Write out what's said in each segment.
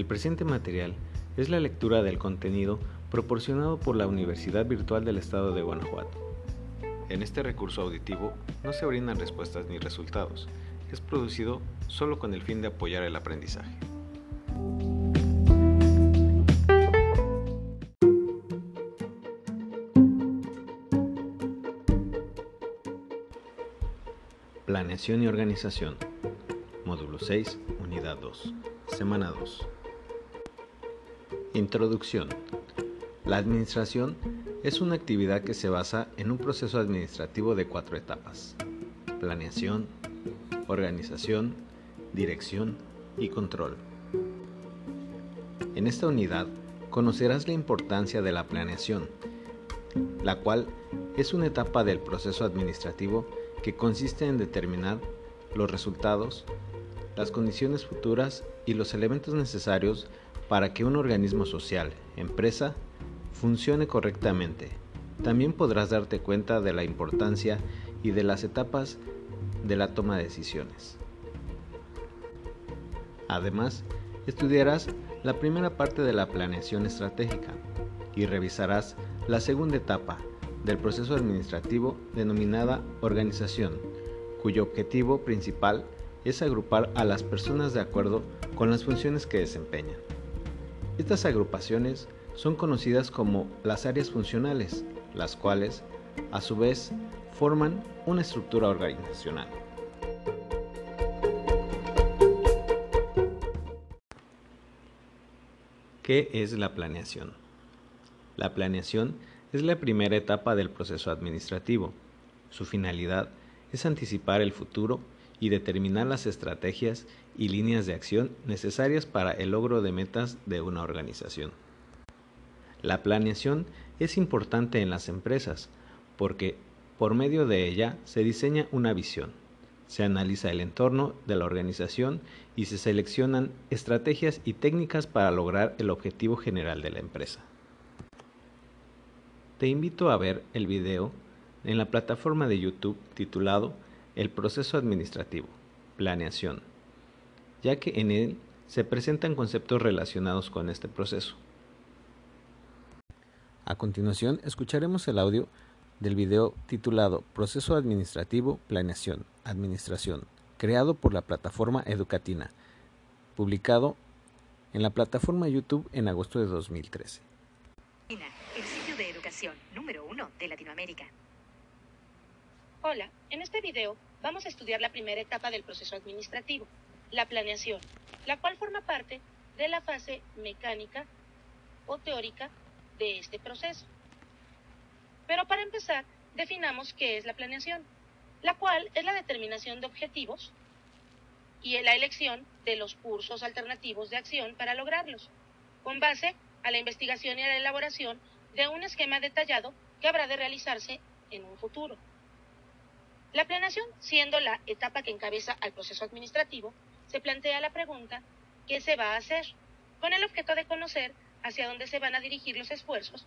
El presente material es la lectura del contenido proporcionado por la Universidad Virtual del Estado de Guanajuato. En este recurso auditivo no se brindan respuestas ni resultados, es producido solo con el fin de apoyar el aprendizaje. Planeación y organización. Módulo 6, Unidad 2. Semana 2. Introducción. La administración es una actividad que se basa en un proceso administrativo de cuatro etapas. Planeación, organización, dirección y control. En esta unidad conocerás la importancia de la planeación, la cual es una etapa del proceso administrativo que consiste en determinar los resultados, las condiciones futuras y los elementos necesarios para que un organismo social, empresa, funcione correctamente. También podrás darte cuenta de la importancia y de las etapas de la toma de decisiones. Además, estudiarás la primera parte de la planeación estratégica y revisarás la segunda etapa del proceso administrativo denominada organización, cuyo objetivo principal es agrupar a las personas de acuerdo con las funciones que desempeñan. Estas agrupaciones son conocidas como las áreas funcionales, las cuales, a su vez, forman una estructura organizacional. ¿Qué es la planeación? La planeación es la primera etapa del proceso administrativo. Su finalidad es anticipar el futuro y determinar las estrategias y líneas de acción necesarias para el logro de metas de una organización. La planeación es importante en las empresas porque por medio de ella se diseña una visión, se analiza el entorno de la organización y se seleccionan estrategias y técnicas para lograr el objetivo general de la empresa. Te invito a ver el video en la plataforma de YouTube titulado El proceso administrativo, planeación, ya que en él se presentan conceptos relacionados con este proceso. A continuación, escucharemos el audio del video titulado Proceso Administrativo, Planeación, Administración, creado por la plataforma Educatina, publicado en la plataforma YouTube en agosto de 2013 número uno de Latinoamérica. Hola, en este video vamos a estudiar la primera etapa del proceso administrativo, la planeación, la cual forma parte de la fase mecánica o teórica de este proceso. Pero para empezar, definamos qué es la planeación, la cual es la determinación de objetivos y la elección de los cursos alternativos de acción para lograrlos, con base a la investigación y a la elaboración de un esquema detallado que habrá de realizarse en un futuro. La planeación, siendo la etapa que encabeza al proceso administrativo, se plantea la pregunta ¿qué se va a hacer? con el objeto de conocer hacia dónde se van a dirigir los esfuerzos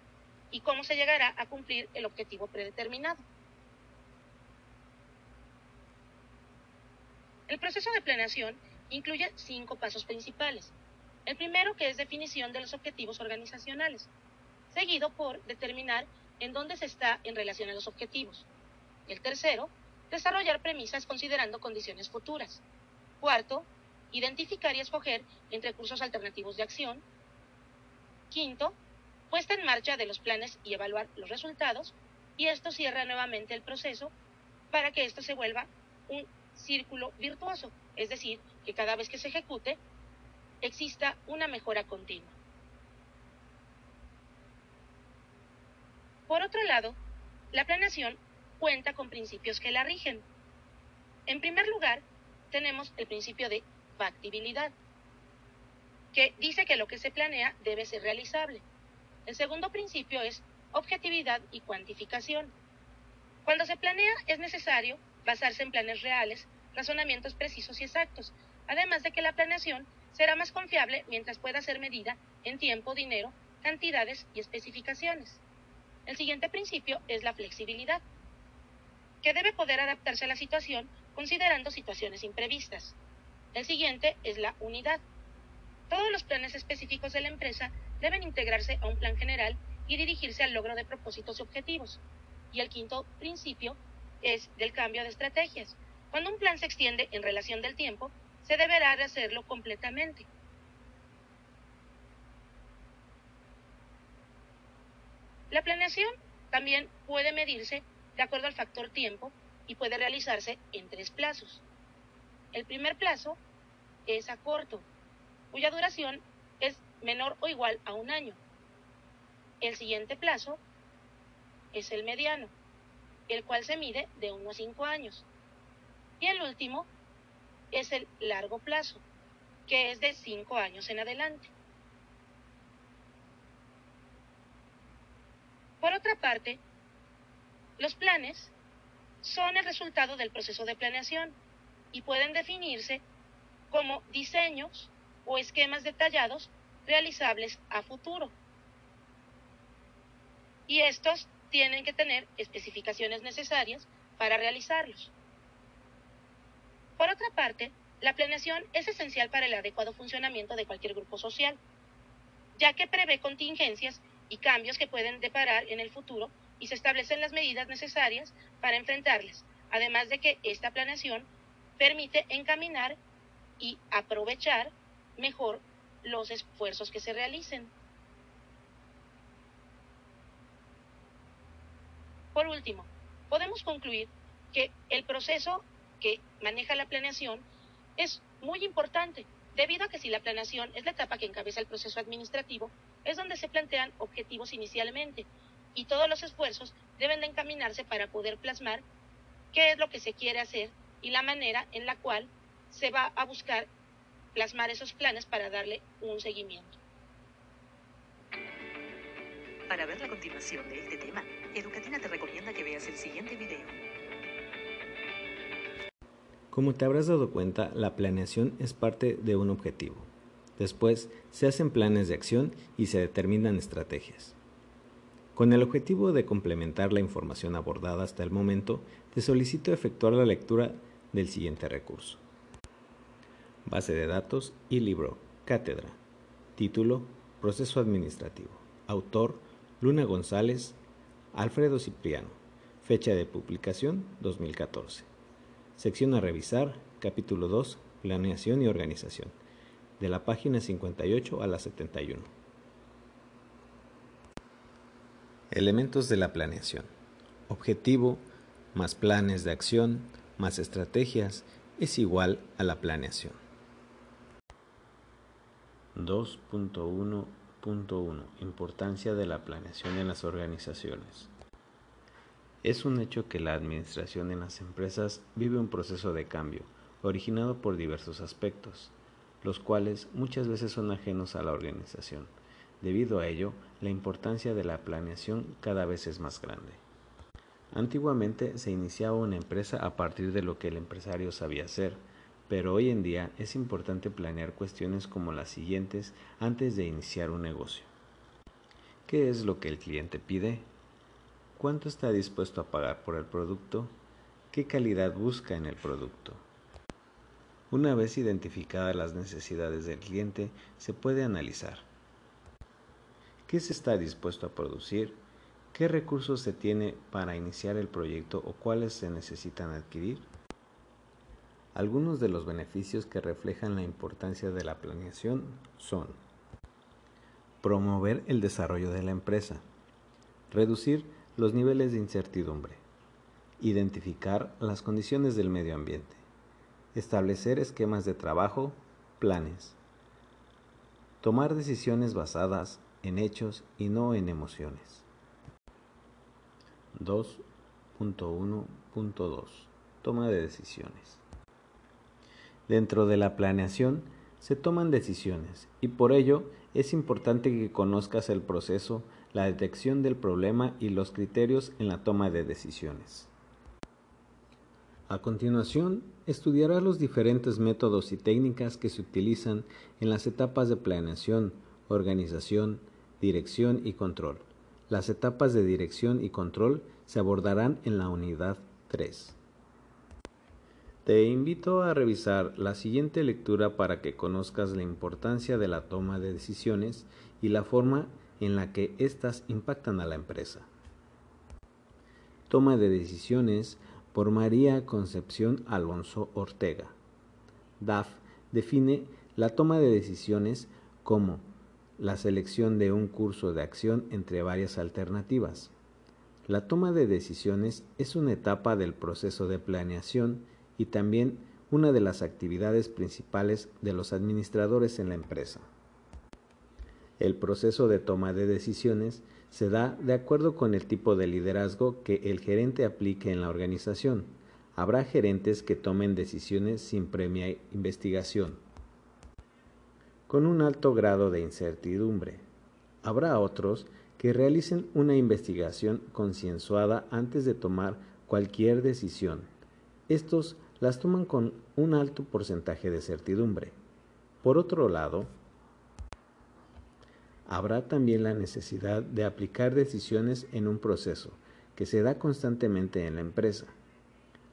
y cómo se llegará a cumplir el objetivo predeterminado. El proceso de planeación incluye cinco pasos principales. El primero que es definición de los objetivos organizacionales seguido por determinar en dónde se está en relación a los objetivos. El tercero, desarrollar premisas considerando condiciones futuras. Cuarto, identificar y escoger entre cursos alternativos de acción. Quinto, puesta en marcha de los planes y evaluar los resultados. Y esto cierra nuevamente el proceso para que esto se vuelva un círculo virtuoso, es decir, que cada vez que se ejecute exista una mejora continua. Por otro lado, la planeación cuenta con principios que la rigen. En primer lugar, tenemos el principio de factibilidad, que dice que lo que se planea debe ser realizable. El segundo principio es objetividad y cuantificación. Cuando se planea es necesario basarse en planes reales, razonamientos precisos y exactos, además de que la planeación será más confiable mientras pueda ser medida en tiempo, dinero, cantidades y especificaciones. El siguiente principio es la flexibilidad, que debe poder adaptarse a la situación considerando situaciones imprevistas. El siguiente es la unidad. Todos los planes específicos de la empresa deben integrarse a un plan general y dirigirse al logro de propósitos y objetivos. Y el quinto principio es del cambio de estrategias. Cuando un plan se extiende en relación del tiempo, se deberá de hacerlo completamente. La planeación también puede medirse de acuerdo al factor tiempo y puede realizarse en tres plazos. El primer plazo es a corto, cuya duración es menor o igual a un año. El siguiente plazo es el mediano, el cual se mide de 1 a 5 años. Y el último es el largo plazo, que es de 5 años en adelante. Por otra parte, los planes son el resultado del proceso de planeación y pueden definirse como diseños o esquemas detallados realizables a futuro. Y estos tienen que tener especificaciones necesarias para realizarlos. Por otra parte, la planeación es esencial para el adecuado funcionamiento de cualquier grupo social, ya que prevé contingencias y cambios que pueden deparar en el futuro y se establecen las medidas necesarias para enfrentarlas, además de que esta planeación permite encaminar y aprovechar mejor los esfuerzos que se realicen. Por último, podemos concluir que el proceso que maneja la planeación es muy importante, debido a que si la planeación es la etapa que encabeza el proceso administrativo, es donde se plantean objetivos inicialmente y todos los esfuerzos deben de encaminarse para poder plasmar qué es lo que se quiere hacer y la manera en la cual se va a buscar plasmar esos planes para darle un seguimiento. Para ver la continuación de este tema, Educatina te recomienda que veas el siguiente video. Como te habrás dado cuenta, la planeación es parte de un objetivo. Después, se hacen planes de acción y se determinan estrategias. Con el objetivo de complementar la información abordada hasta el momento, te solicito efectuar la lectura del siguiente recurso. Base de datos y libro Cátedra. Título Proceso Administrativo. Autor Luna González, Alfredo Cipriano. Fecha de publicación 2014. Sección a revisar, capítulo 2, Planeación y Organización. De la página 58 a la 71. Elementos de la planeación. Objetivo más planes de acción más estrategias es igual a la planeación. 2.1.1 Importancia de la planeación en las organizaciones. Es un hecho que la administración en las empresas vive un proceso de cambio, originado por diversos aspectos, los cuales muchas veces son ajenos a la organización. Debido a ello, la importancia de la planeación cada vez es más grande. Antiguamente se iniciaba una empresa a partir de lo que el empresario sabía hacer, pero hoy en día es importante planear cuestiones como las siguientes antes de iniciar un negocio. ¿Qué es lo que el cliente pide? ¿Cuánto está dispuesto a pagar por el producto? ¿Qué calidad busca en el producto? Una vez identificadas las necesidades del cliente, se puede analizar ¿Qué se está dispuesto a producir? ¿Qué recursos se tiene para iniciar el proyecto o cuáles se necesitan adquirir? Algunos de los beneficios que reflejan la importancia de la planeación son promover el desarrollo de la empresa, reducir los niveles de incertidumbre, identificar las condiciones del medio ambiente, establecer esquemas de trabajo, planes, tomar decisiones basadas en hechos y no en emociones. 2.1.2 Toma de decisiones. Dentro de la planeación se toman decisiones y por ello es importante que conozcas el proceso, la detección del problema y los criterios en la toma de decisiones. A continuación, estudiarás los diferentes métodos y técnicas que se utilizan en las etapas de planeación, organización, dirección y control. Las etapas de dirección y control se abordarán en la unidad 3. Te invito a revisar la siguiente lectura para que conozcas la importancia de la toma de decisiones y la forma en la que éstas impactan a la empresa. Toma de decisiones por María Concepción Alonso Ortega. DAF define la toma de decisiones como la selección de un curso de acción entre varias alternativas. La toma de decisiones es una etapa del proceso de planeación y también una de las actividades principales de los administradores en la empresa. El proceso de toma de decisiones se da de acuerdo con el tipo de liderazgo que el gerente aplique en la organización. Habrá gerentes que tomen decisiones sin premia investigación, con un alto grado de incertidumbre. Habrá otros que realicen una investigación concienzuada antes de tomar cualquier decisión. Estos las toman con un alto porcentaje de certidumbre. Por otro lado, habrá también la necesidad de aplicar decisiones en un proceso que se da constantemente en la empresa.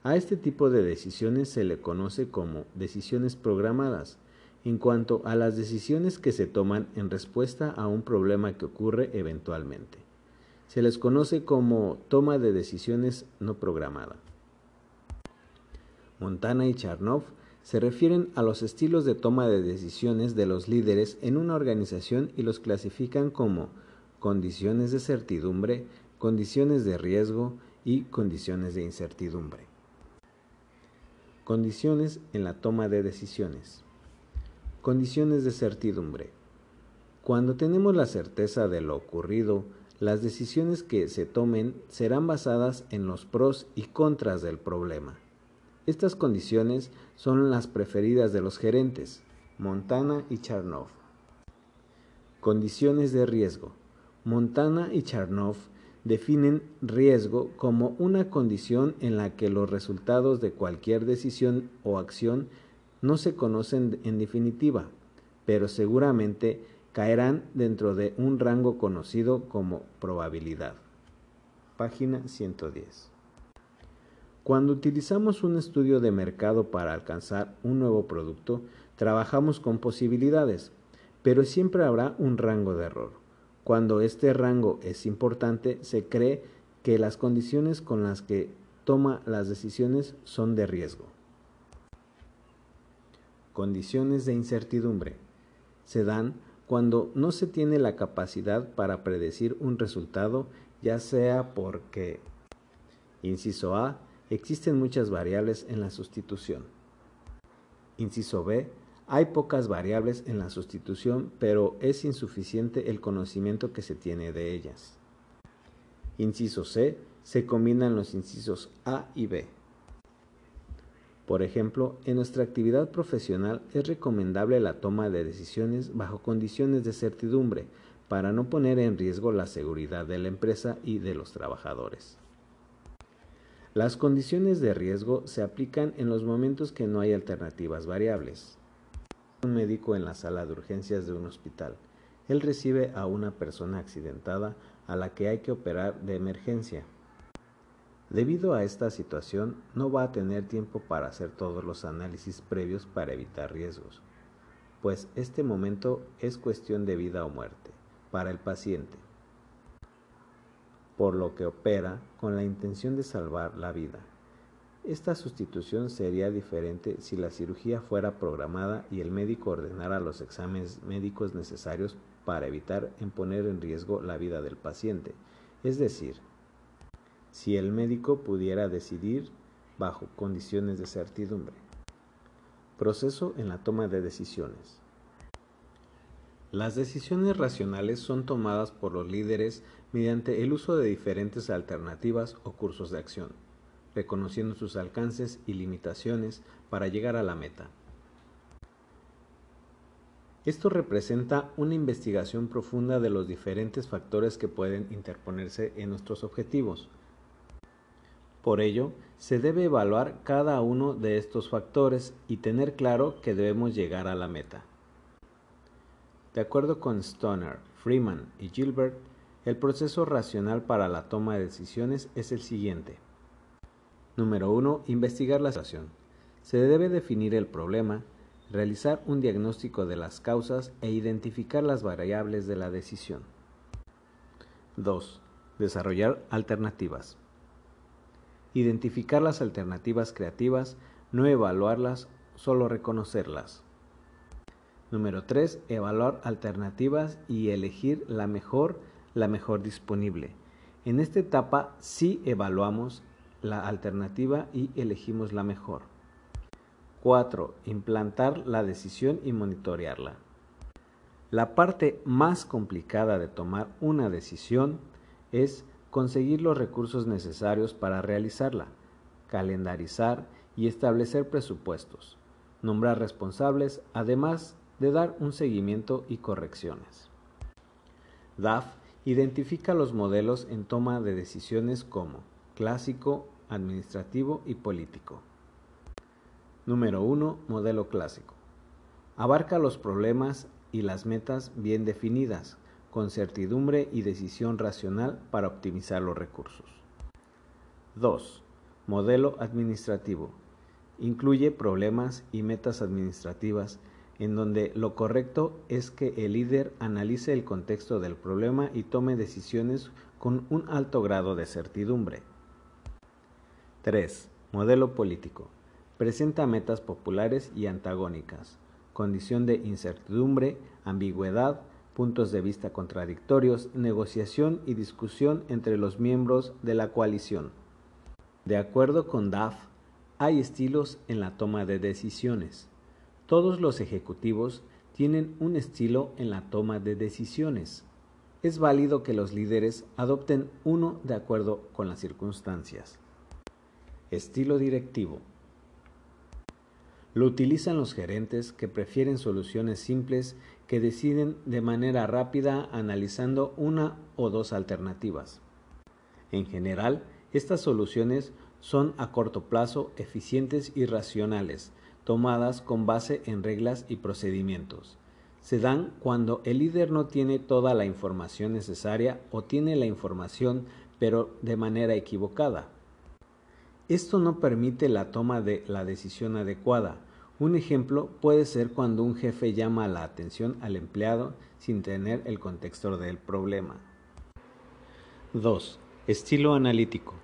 A este tipo de decisiones se le conoce como decisiones programadas, en cuanto a las decisiones que se toman en respuesta a un problema que ocurre eventualmente. Se les conoce como toma de decisiones no programada. Montana y Charnov se refieren a los estilos de toma de decisiones de los líderes en una organización y los clasifican como condiciones de certidumbre, condiciones de riesgo y condiciones de incertidumbre. Condiciones en la toma de decisiones. Condiciones de certidumbre. Cuando tenemos la certeza de lo ocurrido, las decisiones que se tomen serán basadas en los pros y contras del problema. Estas condiciones son las preferidas de los gerentes, Montana y Charnov. Condiciones de riesgo. Montana y Charnov definen riesgo como una condición en la que los resultados de cualquier decisión o acción no se conocen en definitiva, pero seguramente caerán dentro de un rango conocido como probabilidad. Página 110. Cuando utilizamos un estudio de mercado para alcanzar un nuevo producto, trabajamos con posibilidades, pero siempre habrá un rango de error. Cuando este rango es importante, se cree que las condiciones con las que toma las decisiones son de riesgo. Condiciones de incertidumbre. Se dan cuando no se tiene la capacidad para predecir un resultado, ya sea porque, inciso A, existen muchas variables en la sustitución. Inciso B. Hay pocas variables en la sustitución, pero es insuficiente el conocimiento que se tiene de ellas. Inciso C. Se combinan los incisos A y B. Por ejemplo, en nuestra actividad profesional es recomendable la toma de decisiones bajo condiciones de certidumbre para no poner en riesgo la seguridad de la empresa y de los trabajadores. Las condiciones de riesgo se aplican en los momentos que no hay alternativas variables. Un médico en la sala de urgencias de un hospital. Él recibe a una persona accidentada a la que hay que operar de emergencia. Debido a esta situación, no va a tener tiempo para hacer todos los análisis previos para evitar riesgos, pues este momento es cuestión de vida o muerte para el paciente por lo que opera con la intención de salvar la vida. Esta sustitución sería diferente si la cirugía fuera programada y el médico ordenara los exámenes médicos necesarios para evitar en poner en riesgo la vida del paciente, es decir, si el médico pudiera decidir bajo condiciones de certidumbre. Proceso en la toma de decisiones. Las decisiones racionales son tomadas por los líderes mediante el uso de diferentes alternativas o cursos de acción, reconociendo sus alcances y limitaciones para llegar a la meta. Esto representa una investigación profunda de los diferentes factores que pueden interponerse en nuestros objetivos. Por ello, se debe evaluar cada uno de estos factores y tener claro que debemos llegar a la meta. De acuerdo con Stoner, Freeman y Gilbert, el proceso racional para la toma de decisiones es el siguiente. Número 1. Investigar la situación. se debe definir el problema, realizar un diagnóstico de las causas e identificar las variables de la decisión. 2. Desarrollar alternativas. Identificar las alternativas creativas, no evaluarlas, solo reconocerlas. Número 3. Evaluar alternativas y elegir la mejor, la mejor disponible. En esta etapa sí evaluamos la alternativa y elegimos la mejor. 4. Implantar la decisión y monitorearla. La parte más complicada de tomar una decisión es conseguir los recursos necesarios para realizarla, calendarizar y establecer presupuestos, nombrar responsables, además de dar un seguimiento y correcciones. DAF identifica los modelos en toma de decisiones como clásico, administrativo y político. Número 1. Modelo clásico. Abarca los problemas y las metas bien definidas, con certidumbre y decisión racional para optimizar los recursos. 2. Modelo administrativo. Incluye problemas y metas administrativas en donde lo correcto es que el líder analice el contexto del problema y tome decisiones con un alto grado de certidumbre. 3. Modelo político presenta metas populares y antagónicas, condición de incertidumbre, ambigüedad, puntos de vista contradictorios, negociación y discusión entre los miembros de la coalición. De acuerdo con DAF, hay estilos en la toma de decisiones. Todos los ejecutivos tienen un estilo en la toma de decisiones. Es válido que los líderes adopten uno de acuerdo con las circunstancias. Estilo directivo. Lo utilizan los gerentes que prefieren soluciones simples que deciden de manera rápida analizando una o dos alternativas. En general, estas soluciones son a corto plazo eficientes y racionales, tomadas con base en reglas y procedimientos. Se dan cuando el líder no tiene toda la información necesaria o tiene la información pero de manera equivocada. Esto no permite la toma de la decisión adecuada. Un ejemplo puede ser cuando un jefe llama la atención al empleado sin tener el contexto del problema. 2. Estilo analítico.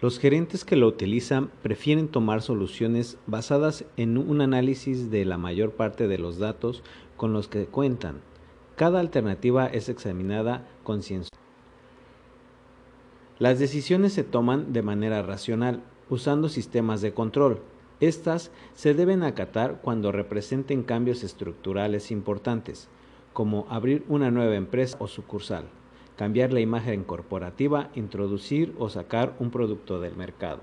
Los gerentes que lo utilizan prefieren tomar soluciones basadas en un análisis de la mayor parte de los datos con los que cuentan. Cada alternativa es examinada concienzudamente. Las decisiones se toman de manera racional, usando sistemas de control. Estas se deben acatar cuando representen cambios estructurales importantes, como abrir una nueva empresa o sucursal, cambiar la imagen corporativa, introducir o sacar un producto del mercado.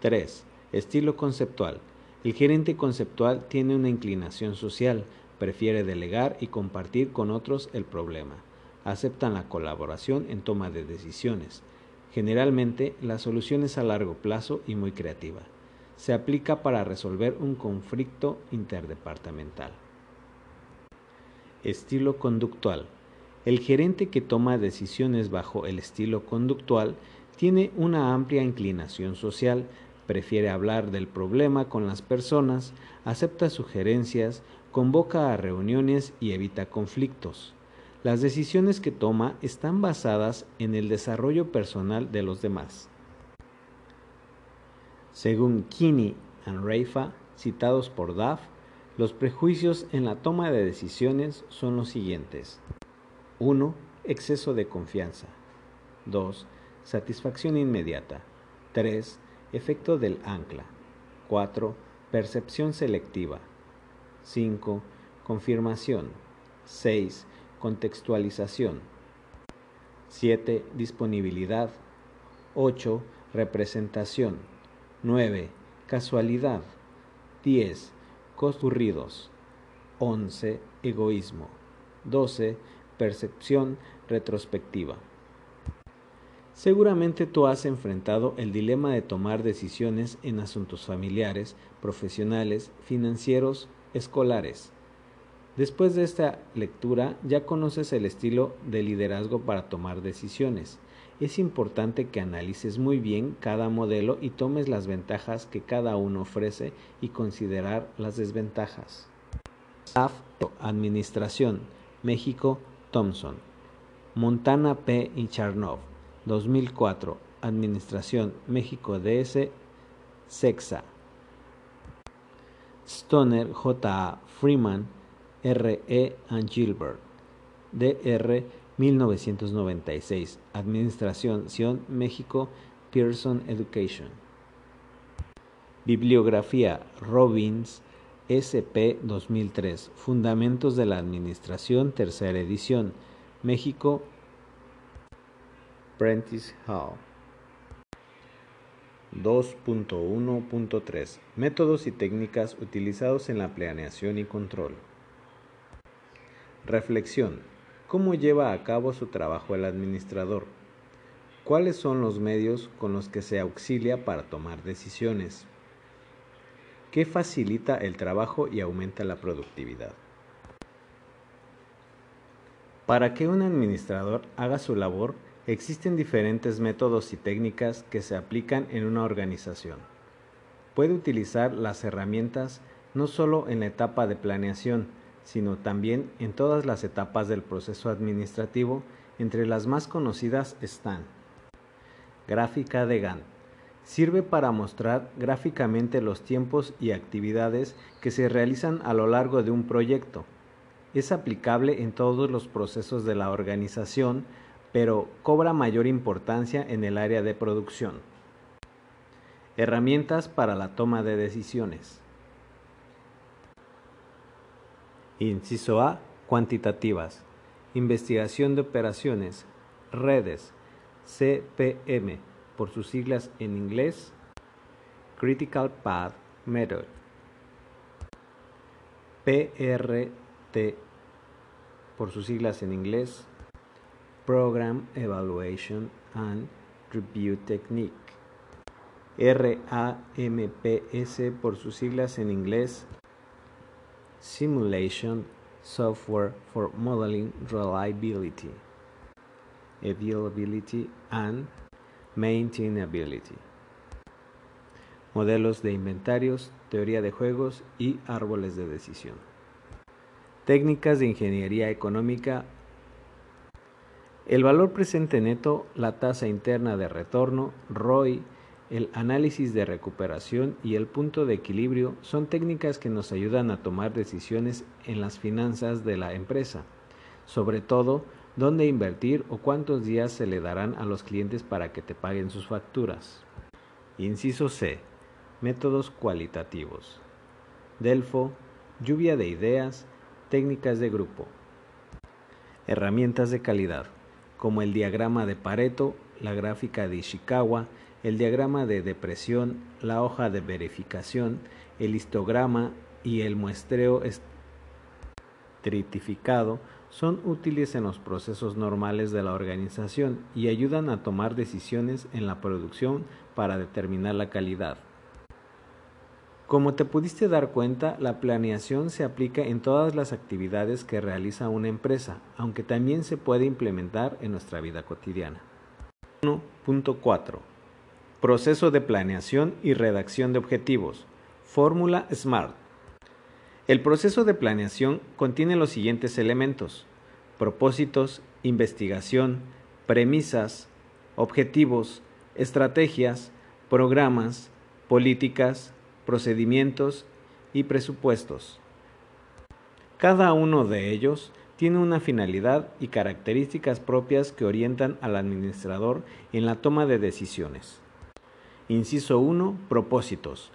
3. Estilo conceptual. El gerente conceptual tiene una inclinación social, prefiere delegar y compartir con otros el problema. Aceptan la colaboración en toma de decisiones Generalmente, la solución es a largo plazo y muy creativa. Se aplica para resolver un conflicto interdepartamental. Estilo conductual. El gerente que toma decisiones bajo el estilo conductual tiene una amplia inclinación social, prefiere hablar del problema con las personas, acepta sugerencias, convoca a reuniones y evita conflictos. Las decisiones que toma están basadas en el desarrollo personal de los demás. Según Kinney y Reifa, citados por Duff, los prejuicios en la toma de decisiones son los siguientes. 1. Exceso de confianza. 2. Satisfacción inmediata. 3. Efecto del ancla. 4. Percepción selectiva. 5. Confirmación. 6 Contextualización. 7. Disponibilidad. 8. Representación. 9. Casualidad. 10. Costurridos. 11. Egoísmo. 12. Percepción retrospectiva. Seguramente tú has enfrentado el dilema de tomar decisiones en asuntos familiares, profesionales, financieros, escolares. Después de esta lectura ya conoces el estilo de liderazgo para tomar decisiones. es importante que analices muy bien cada modelo y tomes las ventajas que cada uno ofrece y considerar las desventajas. SAF Administración México Thompson Montana P. y Charnov 2004 Administración México DS Sexa Stoner J. Freeman R. E. and Gilbert DR 1996 Administración Sion México Pearson Education Bibliografía Robbins SP 2003 Fundamentos de la Administración Tercera edición México Prentice Hall 2.1.3 Métodos y técnicas utilizados en la planeación y control. Reflexión. ¿Cómo lleva a cabo su trabajo el administrador? ¿Cuáles son los medios con los que se auxilia para tomar decisiones? ¿Qué facilita el trabajo y aumenta la productividad? Para que un administrador haga su labor, Existen diferentes métodos y técnicas que se aplican en una organización. Puede utilizar las herramientas no solo en la etapa de planeación, sino también en todas las etapas del proceso administrativo. Entre las más conocidas están Gráfica de Gantt. Sirve para mostrar gráficamente los tiempos y actividades que se realizan a lo largo de un proyecto. Es aplicable en todos los procesos de la organización, pero cobra mayor importancia en el área de producción. Herramientas para la toma de decisiones. Inciso A. Cuantitativas. Investigación de operaciones. Redes. CPM, por sus siglas en inglés. Critical Path Method. PRT, por sus siglas en inglés. Program Evaluation and Review Technique. RAMPS por sus siglas en inglés. Simulation Software for Modeling Reliability, Availability and Maintainability. Modelos de inventarios, teoría de juegos y árboles de decisión. Técnicas de ingeniería económica el valor presente neto, la tasa interna de retorno, ROI, el análisis de recuperación y el punto de equilibrio son técnicas que nos ayudan a tomar decisiones en las finanzas de la empresa, sobre todo dónde invertir o cuántos días se le darán a los clientes para que te paguen sus facturas. Inciso C. Métodos cualitativos. Delfo, lluvia de ideas, técnicas de grupo. Herramientas de calidad como el diagrama de Pareto, la gráfica de Ishikawa, el diagrama de depresión, la hoja de verificación, el histograma y el muestreo estratificado son útiles en los procesos normales de la organización y ayudan a tomar decisiones en la producción para determinar la calidad. Como te pudiste dar cuenta, la planeación se aplica en todas las actividades que realiza una empresa, aunque también se puede implementar en nuestra vida cotidiana. 1.4 Proceso de planeación y redacción de objetivos. Fórmula SMART. El proceso de planeación contiene los siguientes elementos. Propósitos, investigación, premisas, objetivos, estrategias, programas, políticas, procedimientos y presupuestos. Cada uno de ellos tiene una finalidad y características propias que orientan al administrador en la toma de decisiones. Inciso 1. Propósitos.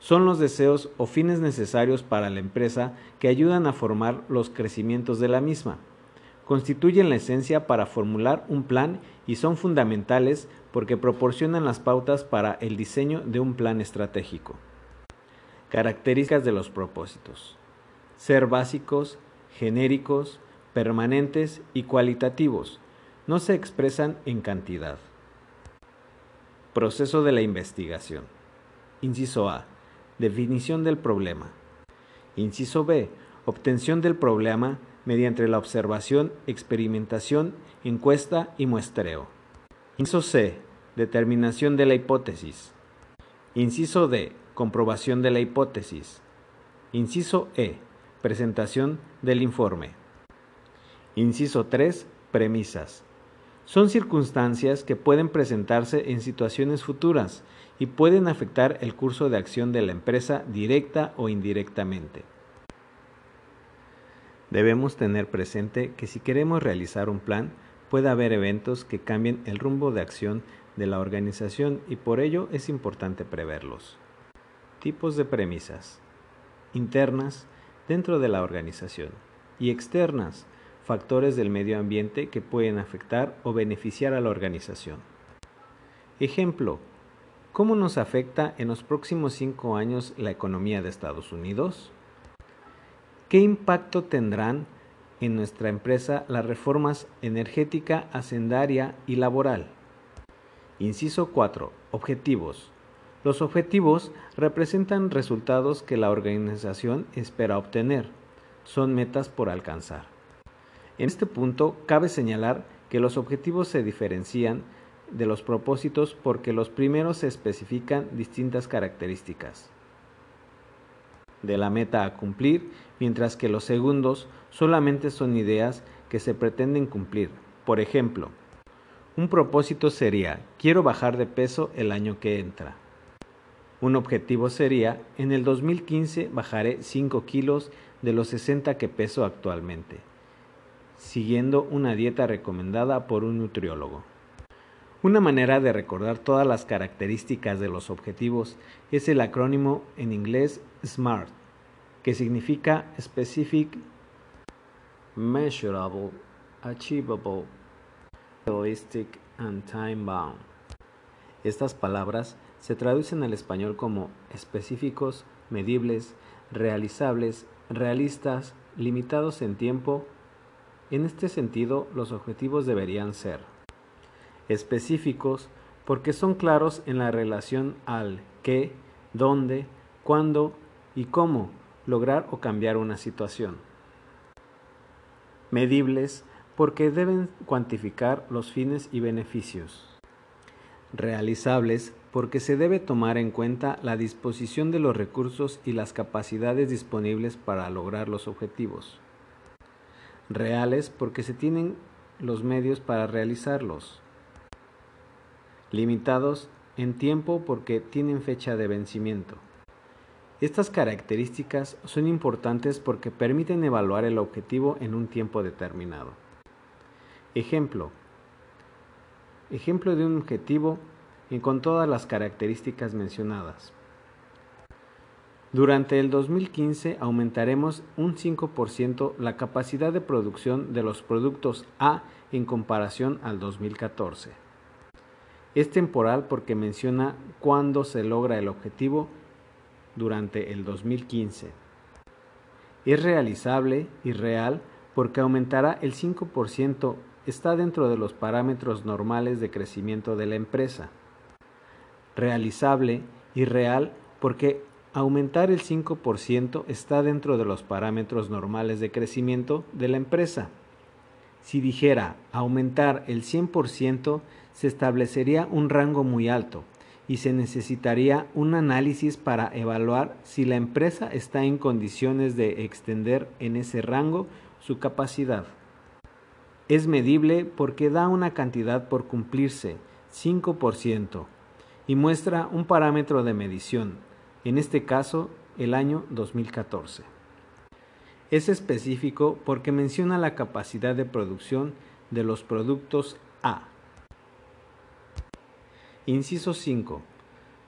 Son los deseos o fines necesarios para la empresa que ayudan a formar los crecimientos de la misma. Constituyen la esencia para formular un plan y son fundamentales porque proporcionan las pautas para el diseño de un plan estratégico. Características de los propósitos. Ser básicos, genéricos, permanentes y cualitativos. No se expresan en cantidad. Proceso de la investigación. Inciso A. Definición del problema. Inciso B. Obtención del problema mediante la observación, experimentación, encuesta y muestreo. Inciso C. Determinación de la hipótesis. Inciso D. Comprobación de la hipótesis. Inciso E. Presentación del informe. Inciso 3. Premisas. Son circunstancias que pueden presentarse en situaciones futuras y pueden afectar el curso de acción de la empresa directa o indirectamente. Debemos tener presente que si queremos realizar un plan, puede haber eventos que cambien el rumbo de acción de la organización y por ello es importante preverlos. Tipos de premisas. Internas, dentro de la organización, y externas, factores del medio ambiente que pueden afectar o beneficiar a la organización. Ejemplo, ¿cómo nos afecta en los próximos cinco años la economía de Estados Unidos? ¿Qué impacto tendrán en nuestra empresa las reformas energética, hacendaria y laboral? Inciso 4. Objetivos. Los objetivos representan resultados que la organización espera obtener. Son metas por alcanzar. En este punto cabe señalar que los objetivos se diferencian de los propósitos porque los primeros se especifican distintas características de la meta a cumplir, mientras que los segundos solamente son ideas que se pretenden cumplir. Por ejemplo, un propósito sería quiero bajar de peso el año que entra. Un objetivo sería en el 2015 bajaré 5 kilos de los 60 que peso actualmente, siguiendo una dieta recomendada por un nutriólogo. Una manera de recordar todas las características de los objetivos es el acrónimo en inglés SMART, que significa Specific, Measurable, Achievable, Realistic and Time Bound. Estas palabras se traducen al español como específicos, medibles, realizables, realistas, limitados en tiempo. En este sentido, los objetivos deberían ser específicos porque son claros en la relación al qué, dónde, cuándo y cómo lograr o cambiar una situación. Medibles porque deben cuantificar los fines y beneficios. Realizables porque se debe tomar en cuenta la disposición de los recursos y las capacidades disponibles para lograr los objetivos. Reales porque se tienen los medios para realizarlos limitados en tiempo porque tienen fecha de vencimiento. Estas características son importantes porque permiten evaluar el objetivo en un tiempo determinado. Ejemplo. Ejemplo de un objetivo con todas las características mencionadas. Durante el 2015 aumentaremos un 5% la capacidad de producción de los productos A en comparación al 2014. Es temporal porque menciona cuándo se logra el objetivo durante el 2015. Es realizable y real porque aumentará el 5%, está dentro de los parámetros normales de crecimiento de la empresa. Realizable y real porque aumentar el 5% está dentro de los parámetros normales de crecimiento de la empresa. Si dijera aumentar el 100%, se establecería un rango muy alto y se necesitaría un análisis para evaluar si la empresa está en condiciones de extender en ese rango su capacidad. Es medible porque da una cantidad por cumplirse, 5%, y muestra un parámetro de medición, en este caso el año 2014. Es específico porque menciona la capacidad de producción de los productos A. Inciso 5.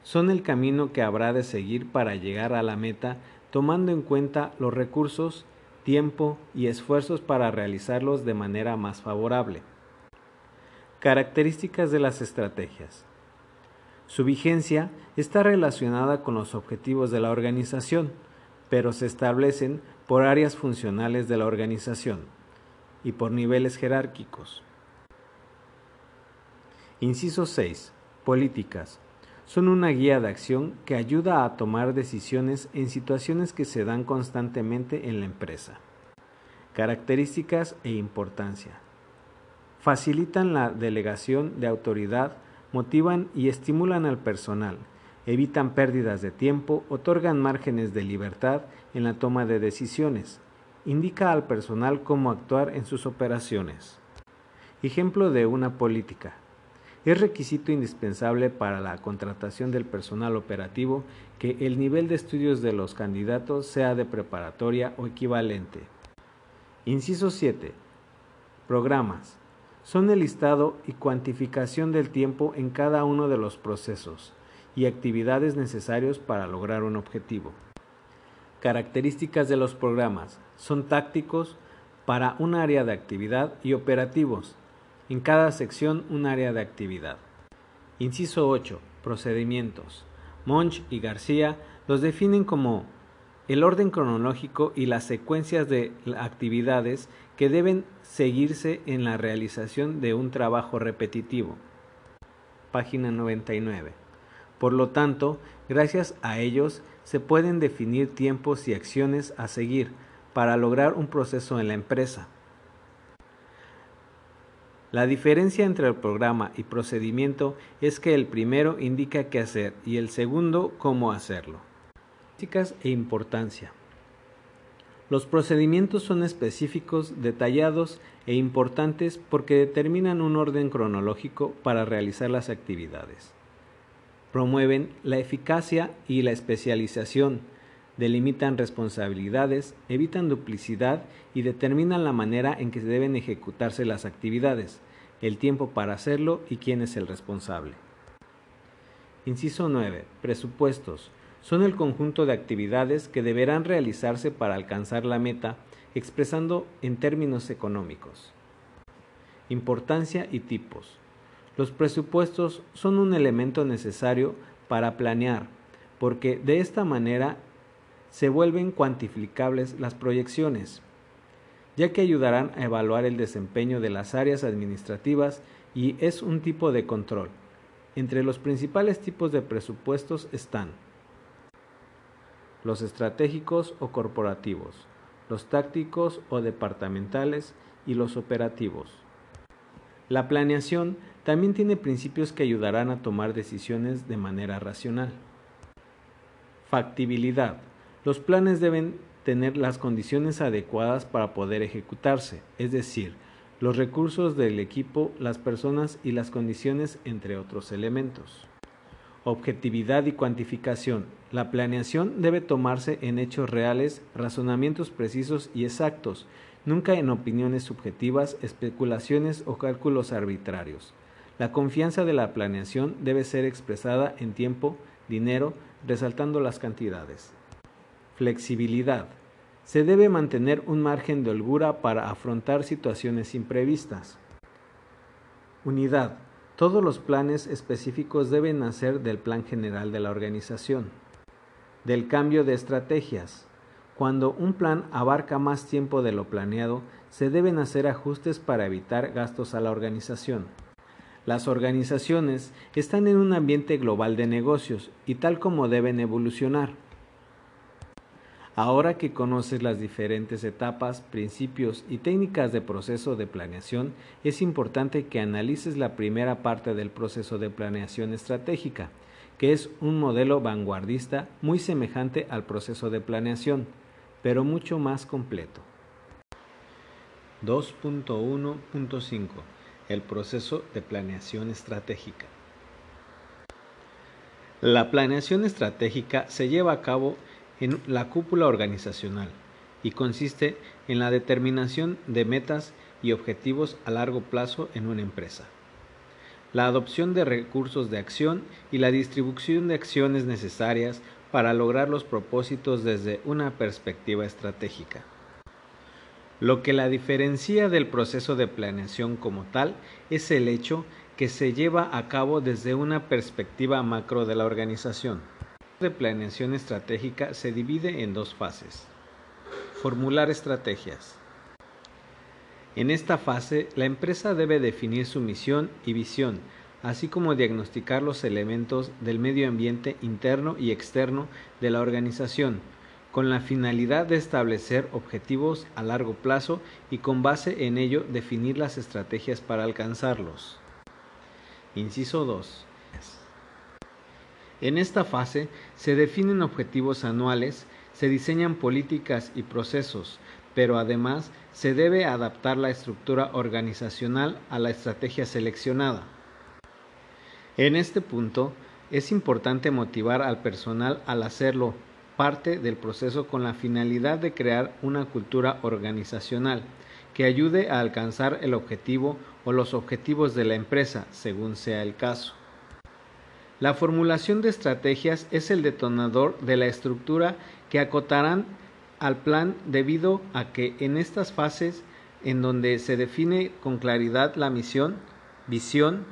Son el camino que habrá de seguir para llegar a la meta tomando en cuenta los recursos, tiempo y esfuerzos para realizarlos de manera más favorable. Características de las estrategias. Su vigencia está relacionada con los objetivos de la organización, pero se establecen por áreas funcionales de la organización y por niveles jerárquicos. Inciso 6. Políticas. Son una guía de acción que ayuda a tomar decisiones en situaciones que se dan constantemente en la empresa. Características e importancia. facilitan la delegación de autoridad, motivan y estimulan al personal, evitan pérdidas de tiempo, otorgan márgenes de libertad en la toma de decisiones, indica al personal cómo actuar en sus operaciones. Ejemplo de una política. Es requisito indispensable para la contratación del personal operativo que el nivel de estudios de los candidatos sea de preparatoria o equivalente. Inciso 7. Programas. Son el listado y cuantificación del tiempo en cada uno de los procesos y actividades necesarios para lograr un objetivo. Características de los programas. Son tácticos para un área de actividad y operativos en cada sección un área de actividad. Inciso 8. Procedimientos. Monch y García los definen como el orden cronológico y las secuencias de actividades que deben seguirse en la realización de un trabajo repetitivo. Página 99. Por lo tanto, gracias a ellos se pueden definir tiempos y acciones a seguir para lograr un proceso en la empresa. La diferencia entre el programa y procedimiento es que el primero indica qué hacer y el segundo cómo hacerlo. Características e importancia. Los procedimientos son específicos, detallados e importantes porque determinan un orden cronológico para realizar las actividades. Promueven la eficacia y la especialización, delimitan responsabilidades, evitan duplicidad y determinan la manera en que se deben ejecutarse las actividades, el tiempo para hacerlo y quién es el responsable. Inciso 9. Presupuestos. Son el conjunto de actividades que deberán realizarse para alcanzar la meta, expresando en términos económicos. Importancia y tipos. Los presupuestos son un elemento necesario para planear, porque de esta manera se vuelven cuantificables las proyecciones, ya que ayudarán a evaluar el desempeño de las áreas administrativas y es un tipo de control. Entre los principales tipos de presupuestos están los estratégicos o corporativos, los tácticos o departamentales y los operativos. La planeación también tiene principios que ayudarán a tomar decisiones de manera racional. Factibilidad los planes deben tener las condiciones adecuadas para poder ejecutarse, es decir, los recursos del equipo, las personas y las condiciones, entre otros elementos. Objetividad y cuantificación. La planeación debe tomarse en hechos reales, razonamientos precisos y exactos, nunca en opiniones subjetivas, especulaciones o cálculos arbitrarios. La confianza de la planeación debe ser expresada en tiempo, dinero, resaltando las cantidades. Flexibilidad. Se debe mantener un margen de holgura para afrontar situaciones imprevistas. Unidad. Todos los planes específicos deben nacer del plan general de la organización. Del cambio de estrategias. Cuando un plan abarca más tiempo de lo planeado, se deben hacer ajustes para evitar gastos a la organización. Las organizaciones están en un ambiente global de negocios y tal como deben evolucionar. Ahora que conoces las diferentes etapas, principios y técnicas de proceso de planeación, es importante que analices la primera parte del proceso de planeación estratégica, que es un modelo vanguardista muy semejante al proceso de planeación, pero mucho más completo. 2.1.5 El proceso de planeación estratégica. La planeación estratégica se lleva a cabo en la cúpula organizacional y consiste en la determinación de metas y objetivos a largo plazo en una empresa, la adopción de recursos de acción y la distribución de acciones necesarias para lograr los propósitos desde una perspectiva estratégica. Lo que la diferencia del proceso de planeación como tal es el hecho que se lleva a cabo desde una perspectiva macro de la organización de planeación estratégica se divide en dos fases. Formular estrategias. En esta fase, la empresa debe definir su misión y visión, así como diagnosticar los elementos del medio ambiente interno y externo de la organización, con la finalidad de establecer objetivos a largo plazo y con base en ello definir las estrategias para alcanzarlos. Inciso 2. En esta fase se definen objetivos anuales, se diseñan políticas y procesos, pero además se debe adaptar la estructura organizacional a la estrategia seleccionada. En este punto, es importante motivar al personal al hacerlo parte del proceso con la finalidad de crear una cultura organizacional que ayude a alcanzar el objetivo o los objetivos de la empresa, según sea el caso. La formulación de estrategias es el detonador de la estructura que acotarán al plan debido a que en estas fases en donde se define con claridad la misión, visión,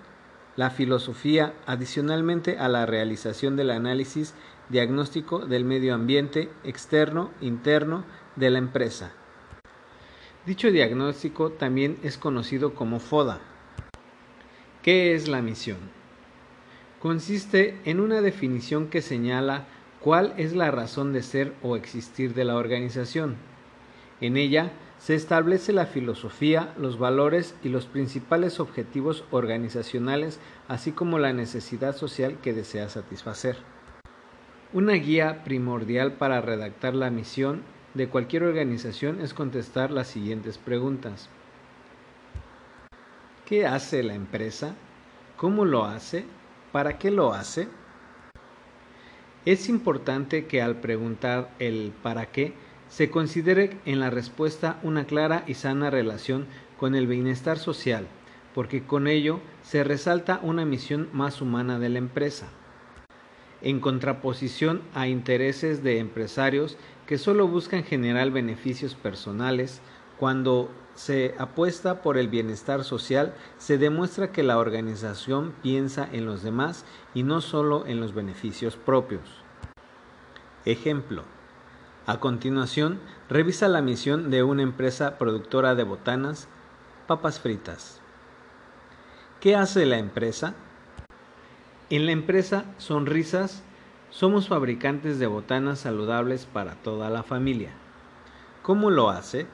la filosofía, adicionalmente a la realización del análisis diagnóstico del medio ambiente externo, interno de la empresa. Dicho diagnóstico también es conocido como FODA. ¿Qué es la misión? Consiste en una definición que señala cuál es la razón de ser o existir de la organización. En ella se establece la filosofía, los valores y los principales objetivos organizacionales, así como la necesidad social que desea satisfacer. Una guía primordial para redactar la misión de cualquier organización es contestar las siguientes preguntas. ¿Qué hace la empresa? ¿Cómo lo hace? ¿Para qué lo hace? Es importante que al preguntar el para qué se considere en la respuesta una clara y sana relación con el bienestar social, porque con ello se resalta una misión más humana de la empresa, en contraposición a intereses de empresarios que solo buscan generar beneficios personales, cuando se apuesta por el bienestar social, se demuestra que la organización piensa en los demás y no solo en los beneficios propios. Ejemplo. A continuación, revisa la misión de una empresa productora de botanas, papas fritas. ¿Qué hace la empresa? En la empresa Sonrisas somos fabricantes de botanas saludables para toda la familia. ¿Cómo lo hace?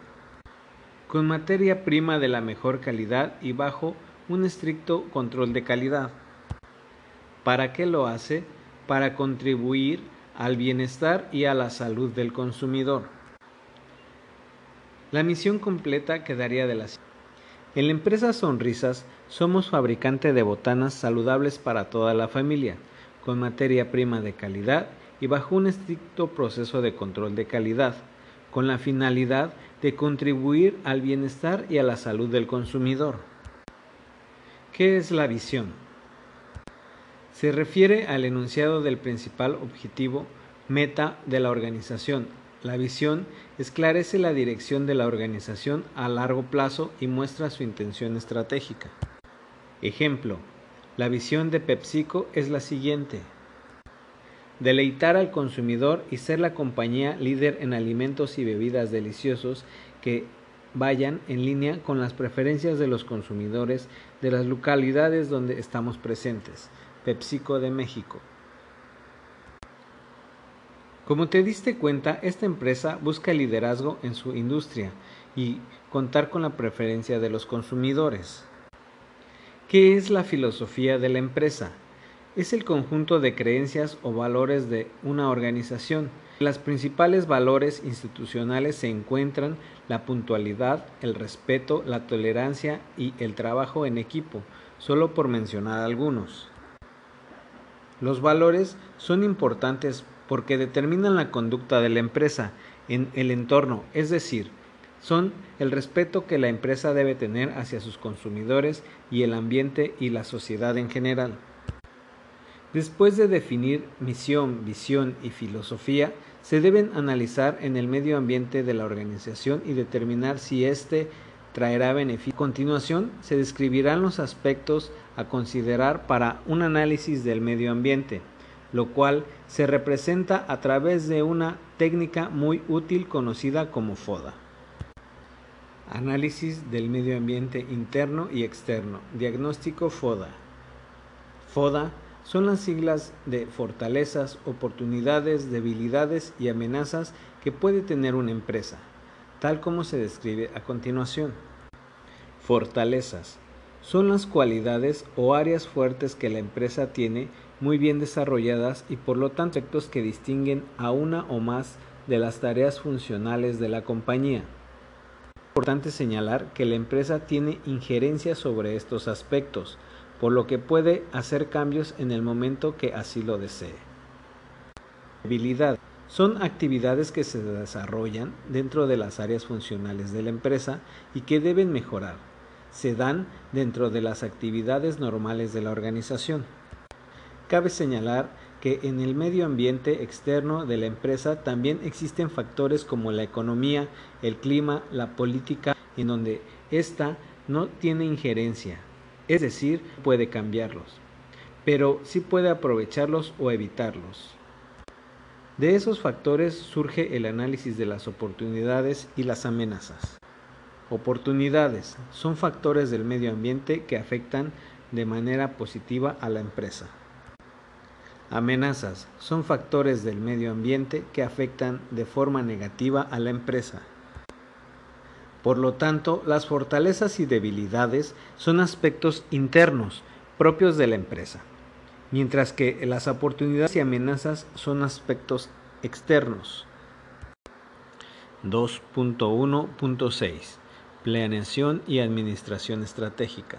Con materia prima de la mejor calidad y bajo un estricto control de calidad. ¿Para qué lo hace? Para contribuir al bienestar y a la salud del consumidor. La misión completa quedaría de la En la empresa Sonrisas somos fabricante de botanas saludables para toda la familia, con materia prima de calidad y bajo un estricto proceso de control de calidad, con la finalidad de contribuir al bienestar y a la salud del consumidor. ¿Qué es la visión? Se refiere al enunciado del principal objetivo, meta de la organización. La visión esclarece la dirección de la organización a largo plazo y muestra su intención estratégica. Ejemplo, la visión de PepsiCo es la siguiente. Deleitar al consumidor y ser la compañía líder en alimentos y bebidas deliciosos que vayan en línea con las preferencias de los consumidores de las localidades donde estamos presentes. PepsiCo de México. Como te diste cuenta, esta empresa busca liderazgo en su industria y contar con la preferencia de los consumidores. ¿Qué es la filosofía de la empresa? Es el conjunto de creencias o valores de una organización. Las principales valores institucionales se encuentran la puntualidad, el respeto, la tolerancia y el trabajo en equipo, solo por mencionar algunos. Los valores son importantes porque determinan la conducta de la empresa en el entorno, es decir, son el respeto que la empresa debe tener hacia sus consumidores y el ambiente y la sociedad en general. Después de definir misión, visión y filosofía, se deben analizar en el medio ambiente de la organización y determinar si éste traerá beneficio. A continuación, se describirán los aspectos a considerar para un análisis del medio ambiente, lo cual se representa a través de una técnica muy útil conocida como FODA. Análisis del medio ambiente interno y externo. Diagnóstico FODA. FODA son las siglas de fortalezas, oportunidades, debilidades y amenazas que puede tener una empresa, tal como se describe a continuación. Fortalezas son las cualidades o áreas fuertes que la empresa tiene muy bien desarrolladas y por lo tanto aspectos que distinguen a una o más de las tareas funcionales de la compañía. Importante señalar que la empresa tiene injerencia sobre estos aspectos, por lo que puede hacer cambios en el momento que así lo desee. Son actividades que se desarrollan dentro de las áreas funcionales de la empresa y que deben mejorar. Se dan dentro de las actividades normales de la organización. Cabe señalar que en el medio ambiente externo de la empresa también existen factores como la economía, el clima, la política, en donde ésta no tiene injerencia, es decir, puede cambiarlos, pero sí puede aprovecharlos o evitarlos. De esos factores surge el análisis de las oportunidades y las amenazas. Oportunidades son factores del medio ambiente que afectan de manera positiva a la empresa. Amenazas son factores del medio ambiente que afectan de forma negativa a la empresa. Por lo tanto, las fortalezas y debilidades son aspectos internos propios de la empresa, mientras que las oportunidades y amenazas son aspectos externos. 2.1.6 Planeación y administración estratégica.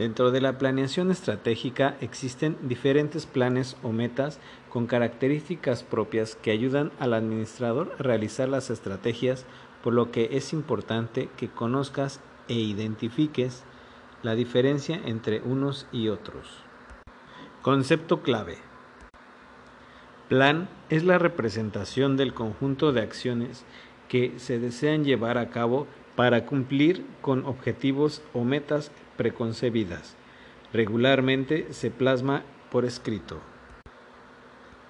Dentro de la planeación estratégica existen diferentes planes o metas con características propias que ayudan al administrador a realizar las estrategias, por lo que es importante que conozcas e identifiques la diferencia entre unos y otros. Concepto clave. Plan es la representación del conjunto de acciones que se desean llevar a cabo para cumplir con objetivos o metas preconcebidas. Regularmente se plasma por escrito.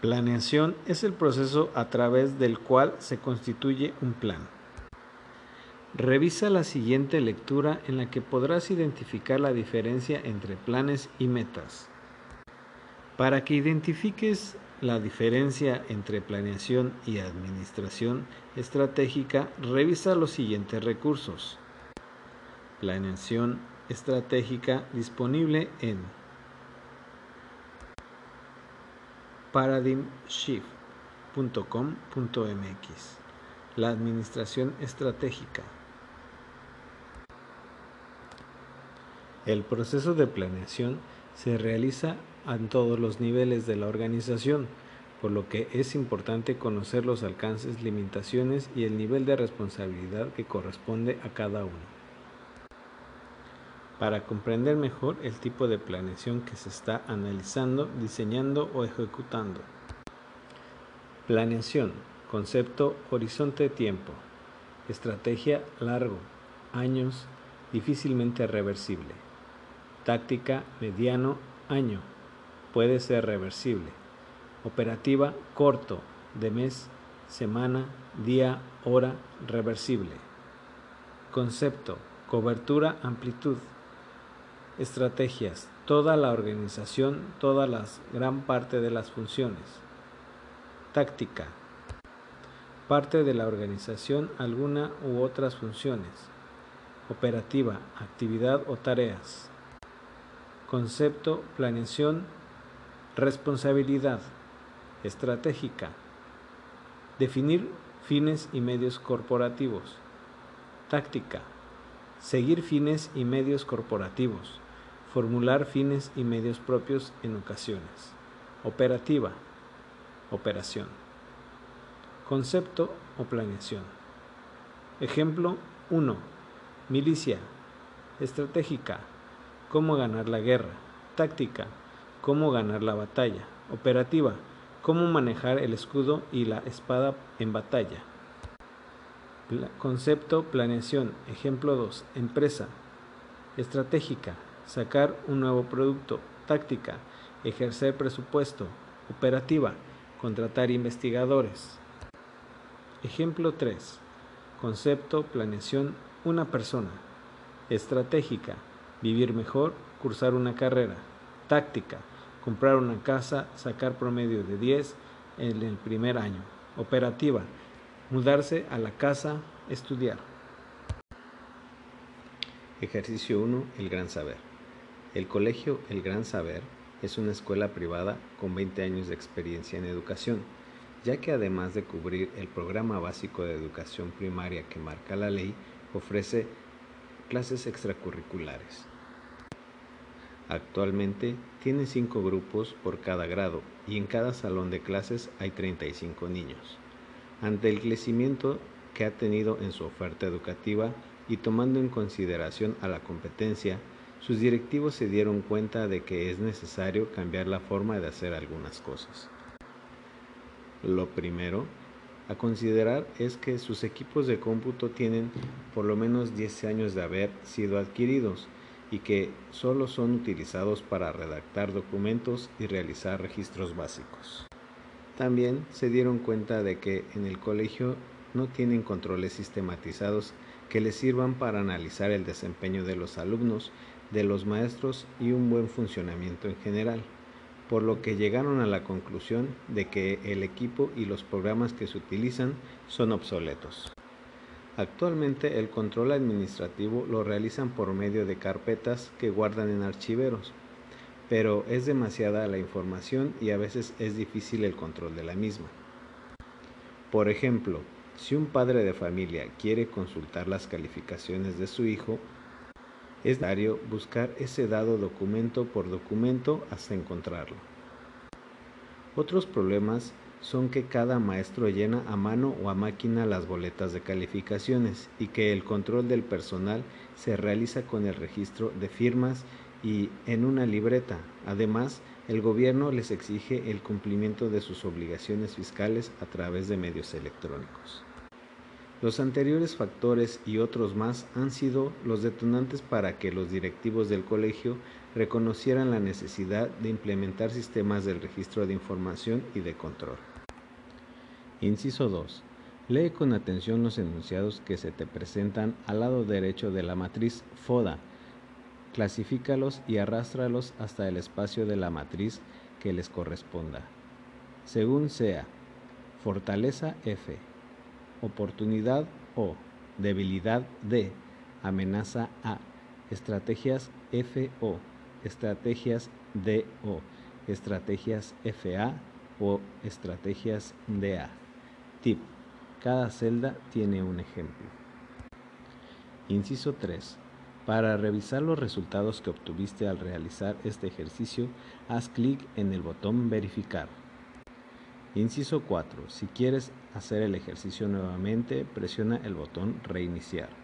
Planeación es el proceso a través del cual se constituye un plan. Revisa la siguiente lectura en la que podrás identificar la diferencia entre planes y metas. Para que identifiques la diferencia entre planeación y administración estratégica, revisa los siguientes recursos. Planeación estratégica disponible en paradigmshift.com.mx. La administración estratégica. El proceso de planeación se realiza en todos los niveles de la organización, por lo que es importante conocer los alcances, limitaciones y el nivel de responsabilidad que corresponde a cada uno para comprender mejor el tipo de planeación que se está analizando, diseñando o ejecutando. Planeación, concepto horizonte de tiempo, estrategia largo, años, difícilmente reversible. Táctica mediano, año, puede ser reversible. Operativa corto, de mes, semana, día, hora, reversible. Concepto, cobertura, amplitud, Estrategias. Toda la organización, toda la gran parte de las funciones. Táctica. Parte de la organización, alguna u otras funciones. Operativa, actividad o tareas. Concepto, planeación, responsabilidad. Estratégica. Definir fines y medios corporativos. Táctica. Seguir fines y medios corporativos Formular fines y medios propios en ocasiones. Operativa. Operación. Concepto o planeación. Ejemplo 1. Milicia. Estratégica. Cómo ganar la guerra. Táctica. Cómo ganar la batalla. Operativa. Cómo manejar el escudo y la espada en batalla. concepto, planeación. Ejemplo 2. Empresa. Estratégica sacar un nuevo producto, táctica, ejercer presupuesto, operativa, contratar investigadores. Ejemplo 3. Concepto, planeación, una persona. Estratégica, vivir mejor, cursar una carrera. Táctica, comprar una casa, sacar promedio de 10 en el primer año. Operativa, mudarse a la casa, estudiar. Ejercicio 1. El Gran Saber. El Colegio El Gran Saber es una escuela privada con 20 años de experiencia en educación, ya que además de cubrir el programa básico de educación primaria que marca la ley, ofrece clases extracurriculares. Actualmente tiene 5 grupos por cada grado y en cada salón de clases hay 35 niños. Ante el crecimiento que ha tenido en su oferta educativa y tomando en consideración a la competencia, sus directivos se dieron cuenta de que es necesario cambiar la forma de hacer algunas cosas. Lo primero a considerar es que sus equipos de cómputo tienen por lo menos 10 años de haber sido adquiridos y que solo son utilizados para redactar documentos y realizar registros básicos. También se dieron cuenta de que en el colegio no tienen controles sistematizados que les sirvan para analizar el desempeño de los alumnos de los maestros y un buen funcionamiento en general, por lo que llegaron a la conclusión de que el equipo y los programas que se utilizan son obsoletos. Actualmente el control administrativo lo realizan por medio de carpetas que guardan en archiveros, pero es demasiada la información y a veces es difícil el control de la misma. Por ejemplo, si un padre de familia quiere consultar las calificaciones de su hijo, es necesario buscar ese dado documento por documento hasta encontrarlo. Otros problemas son que cada maestro llena a mano o a máquina las boletas de calificaciones y que el control del personal se realiza con el registro de firmas y en una libreta. Además, el gobierno les exige el cumplimiento de sus obligaciones fiscales a través de medios electrónicos. Los anteriores factores y otros más han sido los detonantes para que los directivos del colegio reconocieran la necesidad de implementar sistemas del registro de información y de control. Inciso 2. Lee con atención los enunciados que se te presentan al lado derecho de la matriz FODA. Clasifícalos y arrástralos hasta el espacio de la matriz que les corresponda. Según sea, fortaleza F, oportunidad O, debilidad D, amenaza A, estrategias FO, estrategias DO, estrategias FA o estrategias DA. Tip. Cada celda tiene un ejemplo. Inciso 3. Para revisar los resultados que obtuviste al realizar este ejercicio, haz clic en el botón Verificar. Inciso 4. Si quieres hacer el ejercicio nuevamente, presiona el botón Reiniciar.